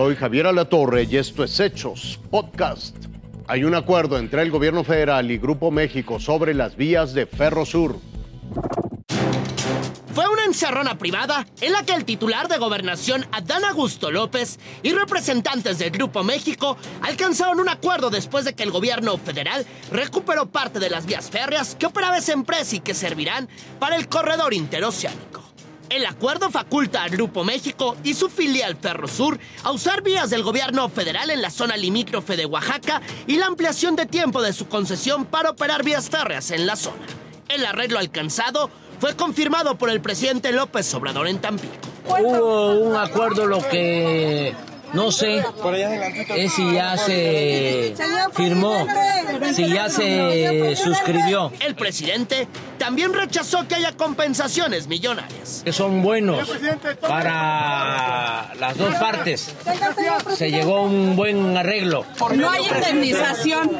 Soy Javier Alatorre y esto es Hechos Podcast. Hay un acuerdo entre el gobierno federal y Grupo México sobre las vías de Ferrosur. Fue una encerrona privada en la que el titular de gobernación Adán Augusto López y representantes del Grupo México alcanzaron un acuerdo después de que el gobierno federal recuperó parte de las vías férreas que operaba esa empresa y que servirán para el corredor interoceánico. El acuerdo faculta al Grupo México y su filial Ferrosur a usar vías del gobierno federal en la zona limítrofe de Oaxaca y la ampliación de tiempo de su concesión para operar vías férreas en la zona. El arreglo alcanzado fue confirmado por el presidente López Obrador en Tampico. Hubo un acuerdo lo que no sé es si ya se firmó, si ya se suscribió. El presidente también rechazó que haya compensaciones millonarias. Que son buenos para las dos partes. Se llegó a un buen arreglo. No hay indemnización.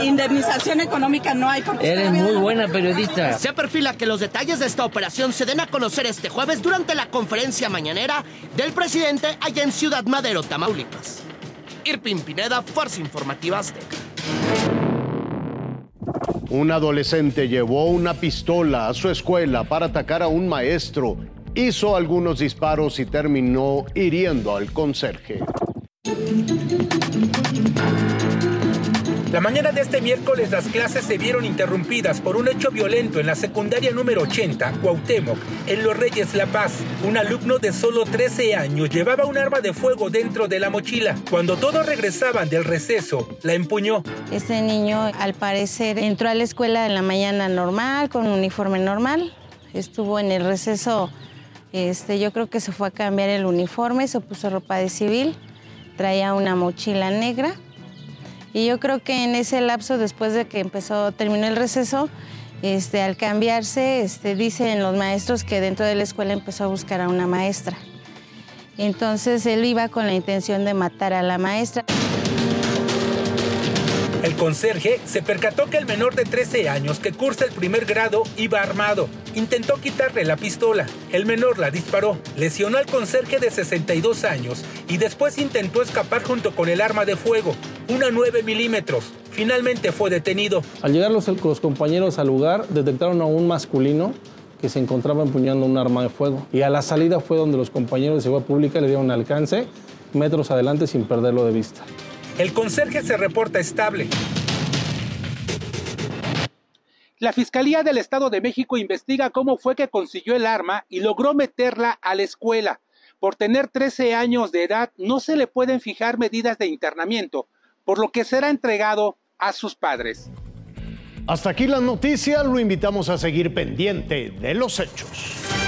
Indemnización económica no hay. Eres muy buena periodista. Se perfila que los detalles de esta operación se den a conocer este jueves durante la conferencia mañanera del presidente allá en Ciudad Madero, Tamaulipas. Irpin Pineda, Fuerza Informativa Azteca. Un adolescente llevó una pistola a su escuela para atacar a un maestro, hizo algunos disparos y terminó hiriendo al conserje. La mañana de este miércoles las clases se vieron interrumpidas por un hecho violento en la secundaria número 80, Cuauhtémoc, en Los Reyes La Paz. Un alumno de solo 13 años llevaba un arma de fuego dentro de la mochila. Cuando todos regresaban del receso, la empuñó. Este niño al parecer entró a la escuela en la mañana normal, con un uniforme normal. Estuvo en el receso, este, yo creo que se fue a cambiar el uniforme, se puso ropa de civil, traía una mochila negra y yo creo que en ese lapso, después de que empezó, terminó el receso, este, al cambiarse, este, dicen los maestros que dentro de la escuela empezó a buscar a una maestra. Entonces él iba con la intención de matar a la maestra. El conserje se percató que el menor de 13 años que cursa el primer grado iba armado. Intentó quitarle la pistola. El menor la disparó, lesionó al conserje de 62 años y después intentó escapar junto con el arma de fuego, una 9 milímetros. Finalmente fue detenido. Al llegar los, los compañeros al lugar, detectaron a un masculino que se encontraba empuñando un arma de fuego. Y a la salida fue donde los compañeros de seguridad pública le dieron alcance metros adelante sin perderlo de vista. El conserje se reporta estable. La Fiscalía del Estado de México investiga cómo fue que consiguió el arma y logró meterla a la escuela. Por tener 13 años de edad no se le pueden fijar medidas de internamiento, por lo que será entregado a sus padres. Hasta aquí la noticia, lo invitamos a seguir pendiente de los hechos.